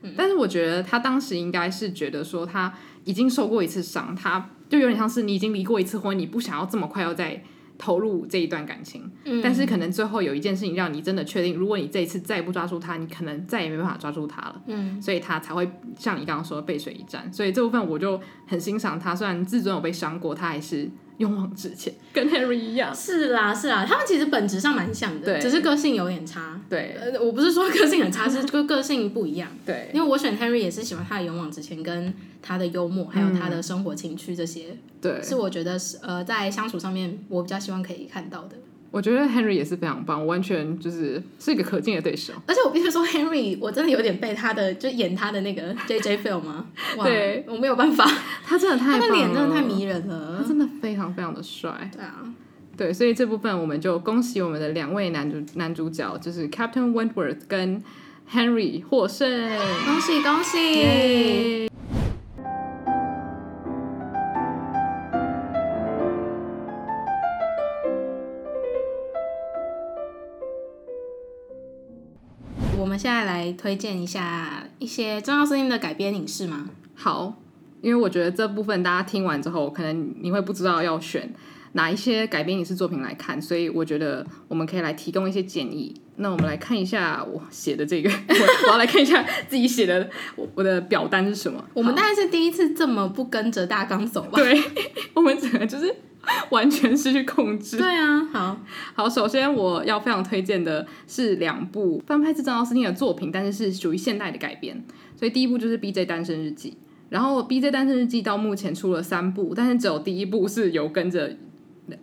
嗯、但是我觉得他当时应该是觉得说，他已经受过一次伤，他就有点像是你已经离过一次婚，你不想要这么快要再。投入这一段感情，嗯、但是可能最后有一件事情让你真的确定，如果你这一次再不抓住他，你可能再也没办法抓住他了。嗯，所以他才会像你刚刚说的背水一战。所以这部分我就很欣赏他，虽然自尊有被伤过，他还是。勇往直前，跟 Henry 一样。是啦，是啦，他们其实本质上蛮像的，对只是个性有点差。对，呃，我不是说个性很差，是个个性不一样。对，因为我选 Henry 也是喜欢他的勇往直前，跟他的幽默，还有他的生活情趣这些。对，是我觉得是呃，在相处上面我比较希望可以看到的。我觉得 Henry 也是非常棒，完全就是是一个可敬的对手。而且我必须说，Henry 我真的有点被他的就演他的那个 JJ feel 吗？对，我没有办法，他真的太，他的脸真的太迷人了，他真的非常非常的帅。对啊，对，所以这部分我们就恭喜我们的两位男主男主角，就是 Captain Wentworth 跟 Henry 获胜，恭喜恭喜！我现在来推荐一下一些重要声音的改编影视吗？好，因为我觉得这部分大家听完之后，可能你会不知道要选哪一些改编影视作品来看，所以我觉得我们可以来提供一些建议。那我们来看一下我写的这个，我要来看一下自己写的我我的表单是什么。我们大概是第一次这么不跟着大纲走吧？对，我们整个就是。完全失去控制。对啊，好好，首先我要非常推荐的是两部翻拍自张奥斯汀的作品，但是是属于现代的改编。所以第一部就是《B.J. 单身日记》，然后《B.J. 单身日记》到目前出了三部，但是只有第一部是有跟着《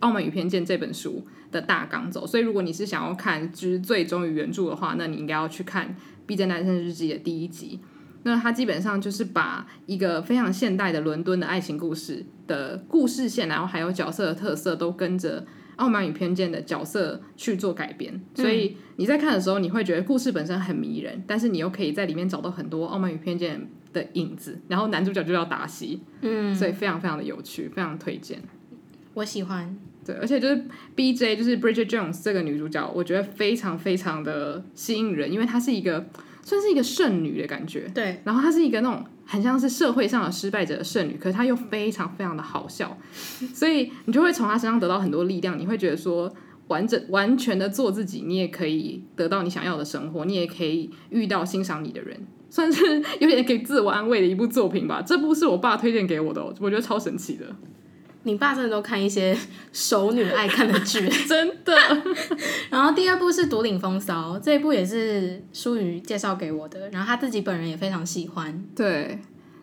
傲慢与偏见》这本书的大纲走。所以如果你是想要看就是最终于原著的话，那你应该要去看《B.J. 单身日记》的第一集。那它基本上就是把一个非常现代的伦敦的爱情故事的故事线，然后还有角色的特色，都跟着《傲慢与偏见》的角色去做改编。所以你在看的时候，你会觉得故事本身很迷人，但是你又可以在里面找到很多《傲慢与偏见》的影子。然后男主角就叫达西，嗯，所以非常非常的有趣，非常推荐。我喜欢，对，而且就是 B J，就是 Bridget Jones 这个女主角，我觉得非常非常的吸引人，因为她是一个。算是一个剩女的感觉，对。然后她是一个那种很像是社会上的失败者的剩女，可是她又非常非常的好笑，所以你就会从她身上得到很多力量。你会觉得说，完整完全的做自己，你也可以得到你想要的生活，你也可以遇到欣赏你的人，算是有点给自我安慰的一部作品吧。这部是我爸推荐给我的，我觉得超神奇的。你爸真的都看一些 熟女爱看的剧，真的。然后第二部是《独领风骚》，这一部也是舒宇介绍给我的，然后他自己本人也非常喜欢。对，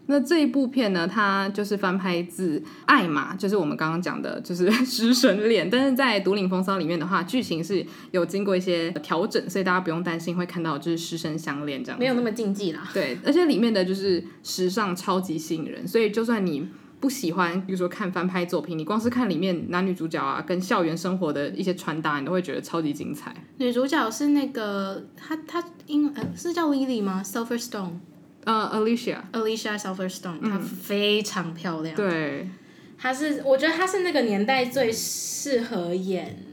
那这一部片呢，它就是翻拍自《爱玛》，就是我们刚刚讲的，就是师生恋。但是在《独领风骚》里面的话，剧情是有经过一些调整，所以大家不用担心会看到就是师生相恋这样，没有那么禁忌啦。对，而且里面的就是时尚超级吸引人，所以就算你。不喜欢，比如说看翻拍作品，你光是看里面男女主角啊，跟校园生活的一些穿搭，你都会觉得超级精彩。女主角是那个，她她英呃是叫 Lily 吗？Silverstone，呃、uh，Alicia，Alicia Silverstone，她非常漂亮。对，她是我觉得她是那个年代最适合演，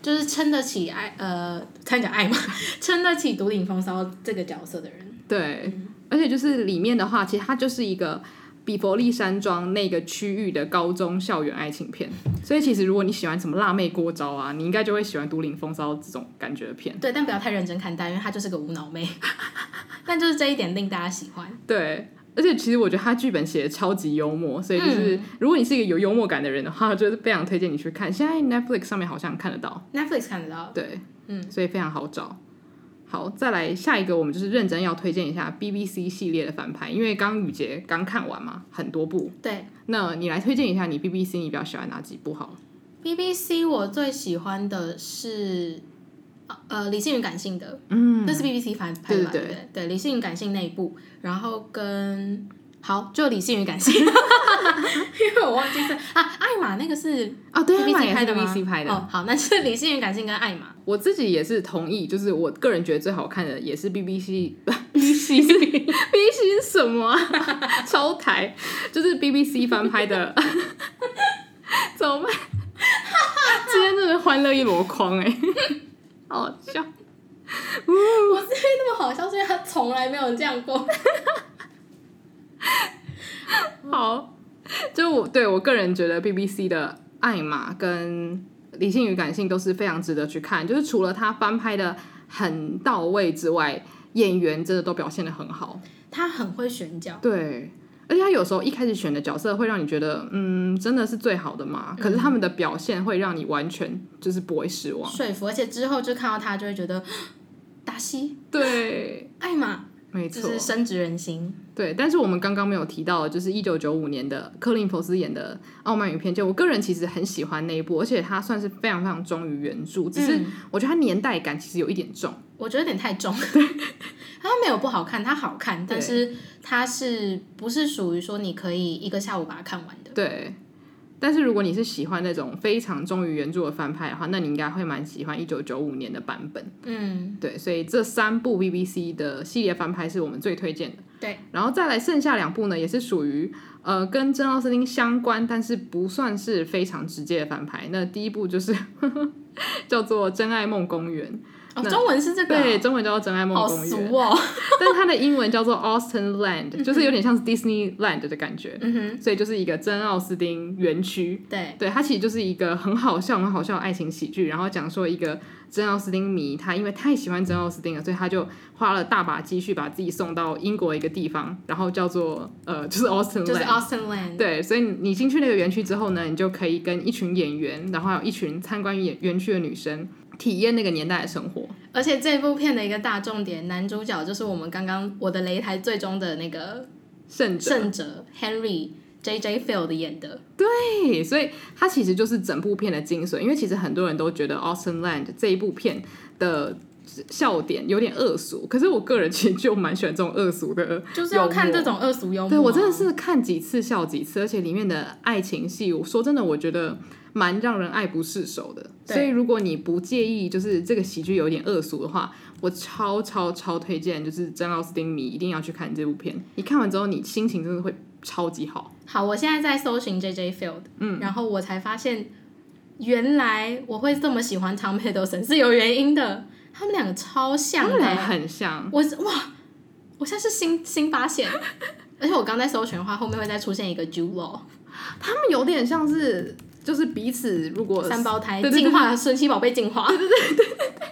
就是撑得起爱呃，看讲爱嘛，撑得起独领风骚这个角色的人。对，嗯、而且就是里面的话，其实她就是一个。比佛利山庄那个区域的高中校园爱情片，所以其实如果你喜欢什么辣妹过招啊，你应该就会喜欢《独领风骚》这种感觉的片。对，但不要太认真看待，因为她就是个无脑妹。但就是这一点令大家喜欢。对，而且其实我觉得他剧本写的超级幽默，所以就是、嗯、如果你是一个有幽默感的人的话，我就是非常推荐你去看。现在 Netflix 上面好像看得到，Netflix 看得到。对，嗯，所以非常好找。好，再来下一个，我们就是认真要推荐一下 BBC 系列的翻拍，因为刚雨杰刚看完嘛，很多部。对，那你来推荐一下你 BBC 你比较喜欢哪几部好了？BBC 我最喜欢的是呃理性与感性的，嗯，那是 BBC 反派吧，对对对，对理性与感性那一部，然后跟。好，就理性与感性，因为我忘记是啊，艾玛那个是啊，对，BBC 拍的 bbc 拍的。哦，好，那是理性与感性跟艾玛。我自己也是同意，就是我个人觉得最好看的也是 BBC，BBC 是 BBC 什么啊？超台，就是 BBC 翻拍的。怎么办？今天真的欢乐一箩筐哎，好笑。我是因为那么好笑，所以他从来没有这样过。好，就我对我个人觉得，BBC 的《艾玛》跟《理性与感性》都是非常值得去看。就是除了他翻拍的很到位之外，演员真的都表现的很好。他很会选角，对，而且他有时候一开始选的角色会让你觉得，嗯，真的是最好的嘛。可是他们的表现会让你完全就是不会失望，说服。而且之后就看到他，就会觉得 达西，对，艾玛。没错，就是深植人心。对，但是我们刚刚没有提到，就是一九九五年的克林佛斯演的《傲慢与偏见》，我个人其实很喜欢那一部，而且它算是非常非常忠于原著，只是我觉得它年代感其实有一点重，我觉得有点太重。它没有不好看，它好看，但是它是不是属于说你可以一个下午把它看完的？对。但是如果你是喜欢那种非常忠于原著的翻拍的话，那你应该会蛮喜欢一九九五年的版本。嗯，对，所以这三部 BBC 的系列翻拍是我们最推荐的。对，然后再来剩下两部呢，也是属于呃跟真奥斯汀相关，但是不算是非常直接的翻拍。那第一部就是呵 呵叫做《真爱梦公园》。哦、中文是这个、哦，对，中文叫做《真爱梦公园》哦，但是它的英文叫做 Austin Land，就是有点像是 Disneyland 的感觉，嗯哼，所以就是一个真奥斯汀园区，对，对，它其实就是一个很好笑、很好笑的爱情喜剧，然后讲说一个真奥斯汀迷，他因为太喜欢真奥斯汀了，所以他就花了大把积蓄把自己送到英国一个地方，然后叫做呃，就是 Austin Land，就是 Austin Land，对，所以你进去那个园区之后呢，你就可以跟一群演员，然后还有一群参观园园区的女生。体验那个年代的生活，而且这部片的一个大重点，男主角就是我们刚刚我的擂台最终的那个胜者胜者 Henry J J Field 演的。对，所以他其实就是整部片的精髓。因为其实很多人都觉得《Austin Land》这一部片的笑点有点恶俗，可是我个人其实就蛮喜欢这种恶俗的，就是要看这种恶俗幽默。对，我真的是看几次笑几次，而且里面的爱情戏，我说真的，我觉得。蛮让人爱不释手的，所以如果你不介意，就是这个喜剧有点恶俗的话，我超超超推荐，就是珍奥斯汀迷一定要去看这部片。你看完之后，你心情真的会超级好。好，我现在在搜寻 J J Field，嗯，然后我才发现，原来我会这么喜欢 Tom Hiddleston 是有原因的，他们两个超像的，很像。我哇，我现在是新 新发现，而且我刚在搜寻的话，后面会再出现一个 Law，他们有点像是。就是彼此，如果三胞胎进化，神奇宝贝进化，对对对对对。对，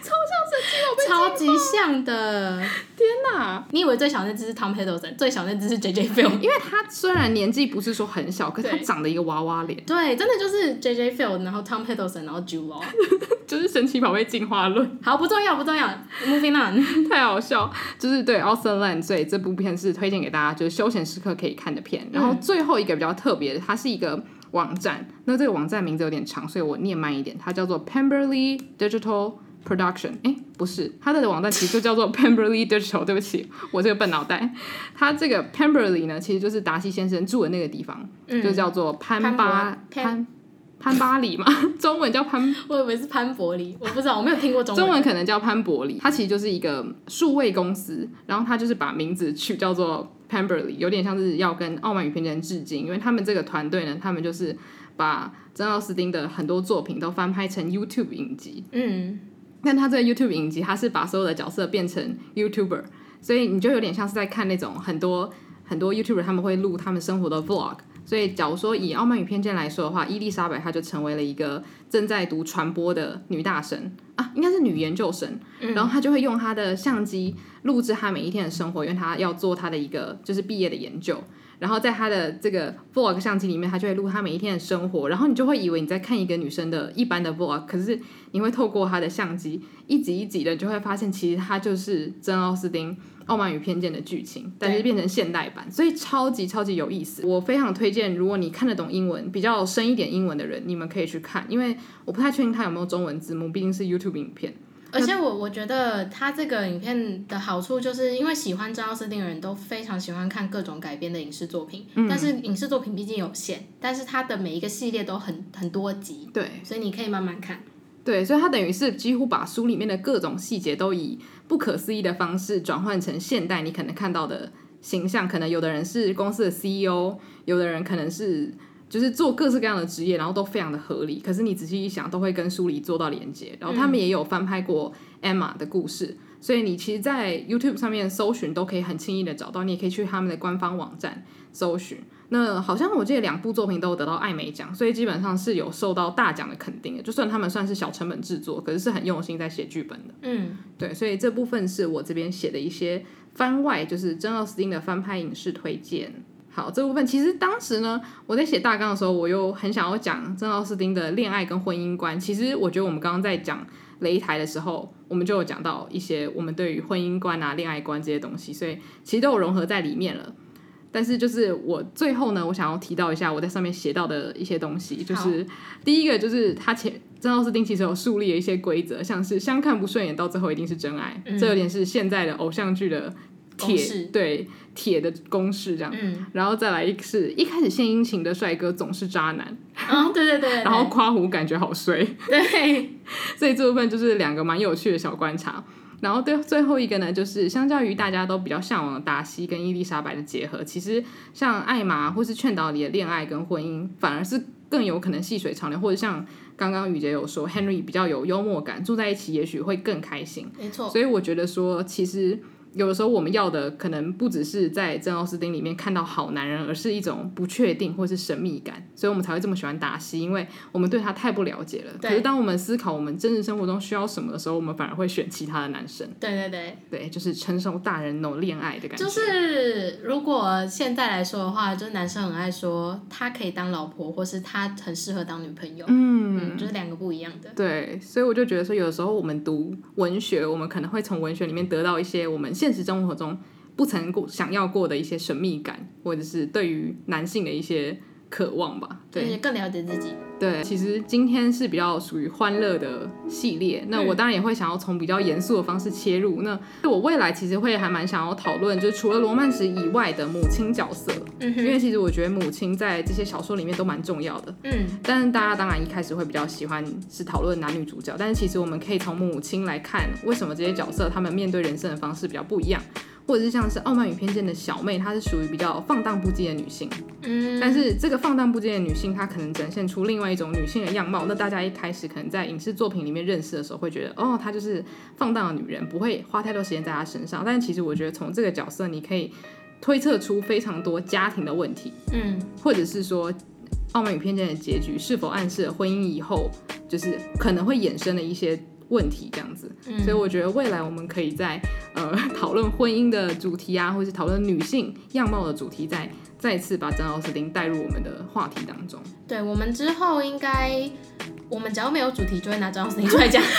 超像神奇宝贝，超级像的，天哪！你以为最小那只是 Tom Hiddleston，最小那只是 JJ Field，因为他虽然年纪不是说很小，可是他长得一个娃娃脸，对，真的就是 JJ Field，然后 Tom Hiddleston，然后 Jude Law，就是神奇宝贝进化论。好，不重要，不重要，Moving on，太好笑，就是对 Austin Land，所以这部片是推荐给大家，就是休闲时刻可以看的片。然后最后一个比较特别的，它是一个。网站，那这个网站名字有点长，所以我念慢一点。它叫做 Pemberley Digital Production。哎，不是，它的网站其实就叫做 Pemberley Digital。对不起，我这个笨脑袋。它这个 Pemberley 呢，其实就是达西先生住的那个地方，嗯、就叫做潘巴潘潘巴里嘛，中文叫潘，我以为是潘伯里，我不知道，我没有听过中文。中文可能叫潘伯里。它其实就是一个数位公司，然后它就是把名字取叫做。Pemberley 有点像是要跟《傲慢与偏见》致敬，因为他们这个团队呢，他们就是把珍奥斯汀的很多作品都翻拍成 YouTube 影集。嗯，但他这个 YouTube 影集，他是把所有的角色变成 YouTuber，所以你就有点像是在看那种很多很多 YouTuber 他们会录他们生活的 Vlog。所以，假如说以《傲慢与偏见》来说的话，伊丽莎白她就成为了一个正在读传播的女大神啊，应该是女研究生。嗯、然后她就会用她的相机录制她每一天的生活，因为她要做她的一个就是毕业的研究。然后在她的这个 vlog 相机里面，她就会录她每一天的生活。然后你就会以为你在看一个女生的一般的 vlog，可是你会透过她的相机一集一集的，就会发现其实她就是珍奥斯汀。《傲慢与偏见》的剧情，但是变成现代版，所以超级超级有意思。我非常推荐，如果你看得懂英文，比较深一点英文的人，你们可以去看。因为我不太确定它有没有中文字幕，毕竟是 YouTube 影片。而且我我觉得它这个影片的好处，就是因为喜欢珍奥斯汀的人都非常喜欢看各种改编的影视作品，嗯、但是影视作品毕竟有限，但是它的每一个系列都很很多集，对，所以你可以慢慢看。对，所以他等于是几乎把书里面的各种细节都以不可思议的方式转换成现代你可能看到的形象。可能有的人是公司的 CEO，有的人可能是就是做各式各样的职业，然后都非常的合理。可是你仔细一想，都会跟书里做到连接。然后他们也有翻拍过 Emma 的故事，所以你其实，在 YouTube 上面搜寻都可以很轻易的找到。你也可以去他们的官方网站搜寻。那好像我记得两部作品都有得到艾美奖，所以基本上是有受到大奖的肯定的。就算他们算是小成本制作，可是是很用心在写剧本的。嗯，对，所以这部分是我这边写的一些番外，就是珍奥斯汀的翻拍影视推荐。好，这部分其实当时呢，我在写大纲的时候，我又很想要讲珍奥斯汀的恋爱跟婚姻观。其实我觉得我们刚刚在讲擂台的时候，我们就有讲到一些我们对于婚姻观啊、恋爱观这些东西，所以其实都有融合在里面了。但是就是我最后呢，我想要提到一下我在上面写到的一些东西，就是第一个就是他前珍奥斯汀其实有树立了一些规则，像是相看不顺眼到最后一定是真爱，嗯、这有点是现在的偶像剧的铁对铁的公式这样。嗯、然后再来一个是一开始献殷勤的帅哥总是渣男，哦对对对，对，然后夸胡感觉好衰，对，所以这部分就是两个蛮有趣的小观察。然后对最后一个呢，就是相较于大家都比较向往的达西跟伊丽莎白的结合，其实像艾玛或是劝导里的恋爱跟婚姻，反而是更有可能细水长流，或者像刚刚雨杰有说，Henry 比较有幽默感，住在一起也许会更开心。没错，所以我觉得说，其实。有的时候我们要的可能不只是在珍奥斯汀里面看到好男人，而是一种不确定或是神秘感，所以我们才会这么喜欢达西，因为我们对他太不了解了。对可是当我们思考我们真实生活中需要什么的时候，我们反而会选其他的男生。对对对，对，就是成熟大人那种恋爱的感觉。就是如果现在来说的话，就是男生很爱说他可以当老婆，或是他很适合当女朋友。嗯，嗯，就是两个不一样的。对，所以我就觉得说，有的时候我们读文学，我们可能会从文学里面得到一些我们。现实生活中不曾过想要过的一些神秘感，或者是对于男性的一些渴望吧，对，更了解自己。对，其实今天是比较属于欢乐的系列，那我当然也会想要从比较严肃的方式切入。那我未来其实会还蛮想要讨论，就是除了罗曼史以外的母亲角色，嗯，因为其实我觉得母亲在这些小说里面都蛮重要的，嗯。但是大家当然一开始会比较喜欢是讨论男女主角，但是其实我们可以从母亲来看，为什么这些角色他们面对人生的方式比较不一样。或者是像是《傲慢与偏见》的小妹，她是属于比较放荡不羁的女性，嗯，但是这个放荡不羁的女性，她可能展现出另外一种女性的样貌。那大家一开始可能在影视作品里面认识的时候，会觉得哦，她就是放荡的女人，不会花太多时间在她身上。但其实我觉得从这个角色，你可以推测出非常多家庭的问题，嗯，或者是说《傲慢与偏见》的结局是否暗示了婚姻以后就是可能会衍生的一些。问题这样子，嗯、所以我觉得未来我们可以在呃 讨论婚姻的主题啊，或是讨论女性样貌的主题再，再再次把张奥斯汀带入我们的话题当中。对，我们之后应该，我们只要没有主题，就会拿张奥斯汀出来讲。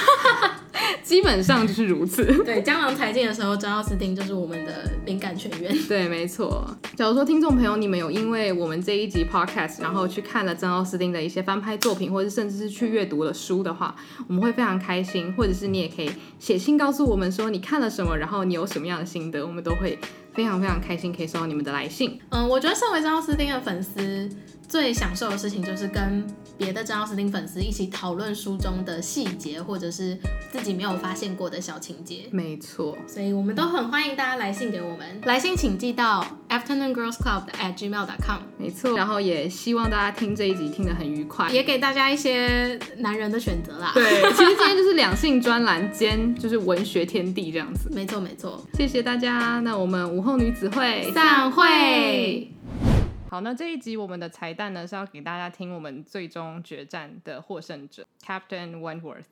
基本上就是如此。对，江郎才尽的时候，张奥斯汀就是我们的灵感泉源。对，没错。假如说听众朋友你们有因为我们这一集 podcast，然后去看了张奥斯汀的一些翻拍作品，或者甚至是去阅读了书的话，我们会非常开心。或者是你也可以写信告诉我们说你看了什么，然后你有什么样的心得，我们都会非常非常开心可以收到你们的来信。嗯，我觉得身为张奥斯汀的粉丝。最享受的事情就是跟别的张奥斯汀粉丝一起讨论书中的细节，或者是自己没有发现过的小情节。没错，所以我们都很欢迎大家来信给我们，来信请寄到 afternoongirlsclub at gmail.com。没错，然后也希望大家听这一集听得很愉快，也给大家一些男人的选择啦。对，其实今天就是两性专栏兼就是文学天地这样子。没错没错，谢谢大家，那我们午后女子会散会。好，那这一集我们的彩蛋呢，是要给大家听我们最终决战的获胜者 Captain Wentworth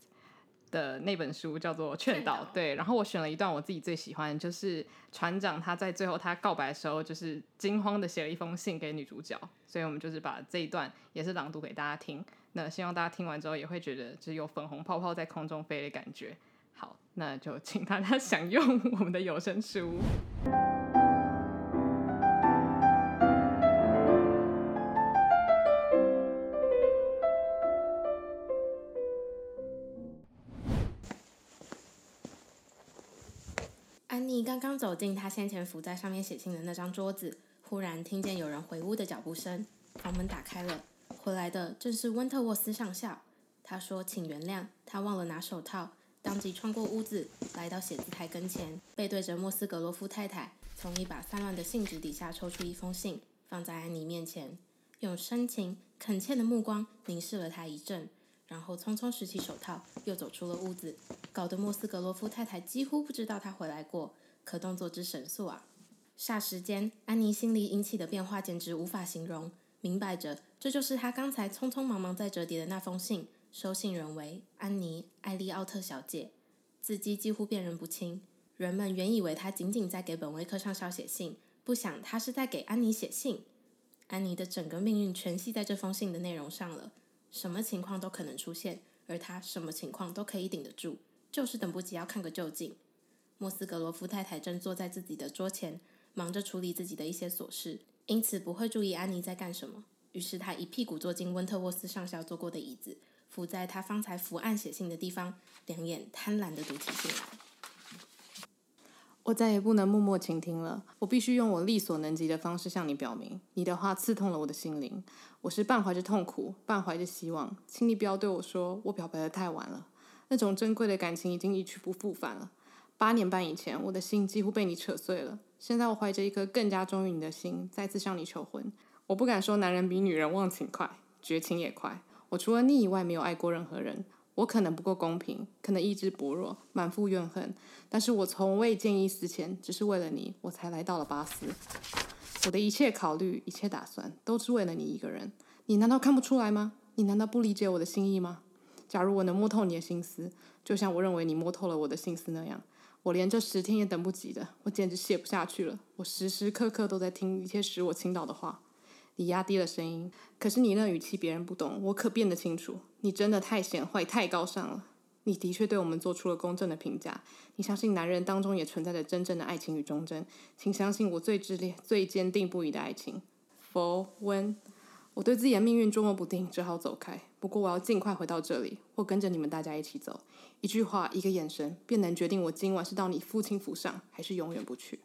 的那本书，叫做《劝导》。对，然后我选了一段我自己最喜欢，就是船长他在最后他告白的时候，就是惊慌的写了一封信给女主角，所以我们就是把这一段也是朗读给大家听。那希望大家听完之后也会觉得就是有粉红泡泡在空中飞的感觉。好，那就请大家享用我们的有声书。刚刚走进他先前伏在上面写信的那张桌子，忽然听见有人回屋的脚步声，房门打开了，回来的正是温特沃斯上校。他说：“请原谅，他忘了拿手套。”当即穿过屋子，来到写字台跟前，背对着莫斯格罗夫太太，从一把散乱的信纸底下抽出一封信，放在安妮面前，用深情恳切的目光凝视了她一阵，然后匆匆拾起手套，又走出了屋子，搞得莫斯格罗夫太太几乎不知道他回来过。可动作之神速啊！霎时间，安妮心里引起的变化简直无法形容。明摆着，这就是她刚才匆匆忙忙在折叠的那封信。收信人为安妮·艾利奥特小姐，字迹几乎辨认不清。人们原以为她仅仅在给本威克上校写信，不想她是在给安妮写信。安妮的整个命运全系在这封信的内容上了。什么情况都可能出现，而她什么情况都可以顶得住，就是等不及要看个究竟。莫斯格罗夫太太正坐在自己的桌前，忙着处理自己的一些琐事，因此不会注意安妮在干什么。于是他一屁股坐进温特沃斯上校坐过的椅子，伏在他方才伏案写信的地方，两眼贪婪地读起信来。我再也不能默默倾听了，我必须用我力所能及的方式向你表明，你的话刺痛了我的心灵。我是半怀着痛苦，半怀着希望，请你不要对我说我表白的太晚了，那种珍贵的感情已经一去不复返了。八年半以前，我的心几乎被你扯碎了。现在，我怀着一颗更加忠于你的心，再次向你求婚。我不敢说男人比女人忘情快，绝情也快。我除了你以外，没有爱过任何人。我可能不够公平，可能意志薄弱，满腹怨恨。但是我从未见异思迁，只是为了你，我才来到了巴斯。我的一切考虑，一切打算，都是为了你一个人。你难道看不出来吗？你难道不理解我的心意吗？假如我能摸透你的心思，就像我认为你摸透了我的心思那样。我连这十天也等不及的，我简直写不下去了。我时时刻刻都在听一切使我倾倒的话。你压低了声音，可是你那语气别人不懂，我可辨得清楚。你真的太显坏、太高尚了。你的确对我们做出了公正的评价。你相信男人当中也存在着真正的爱情与忠贞，请相信我最炽烈、最坚定不移的爱情。佛温。我对自己的命运捉摸不定，只好走开。不过我要尽快回到这里或跟着你们大家一起走。一句话一个眼神便能决定我今晚是到你父亲府上还是永远不去。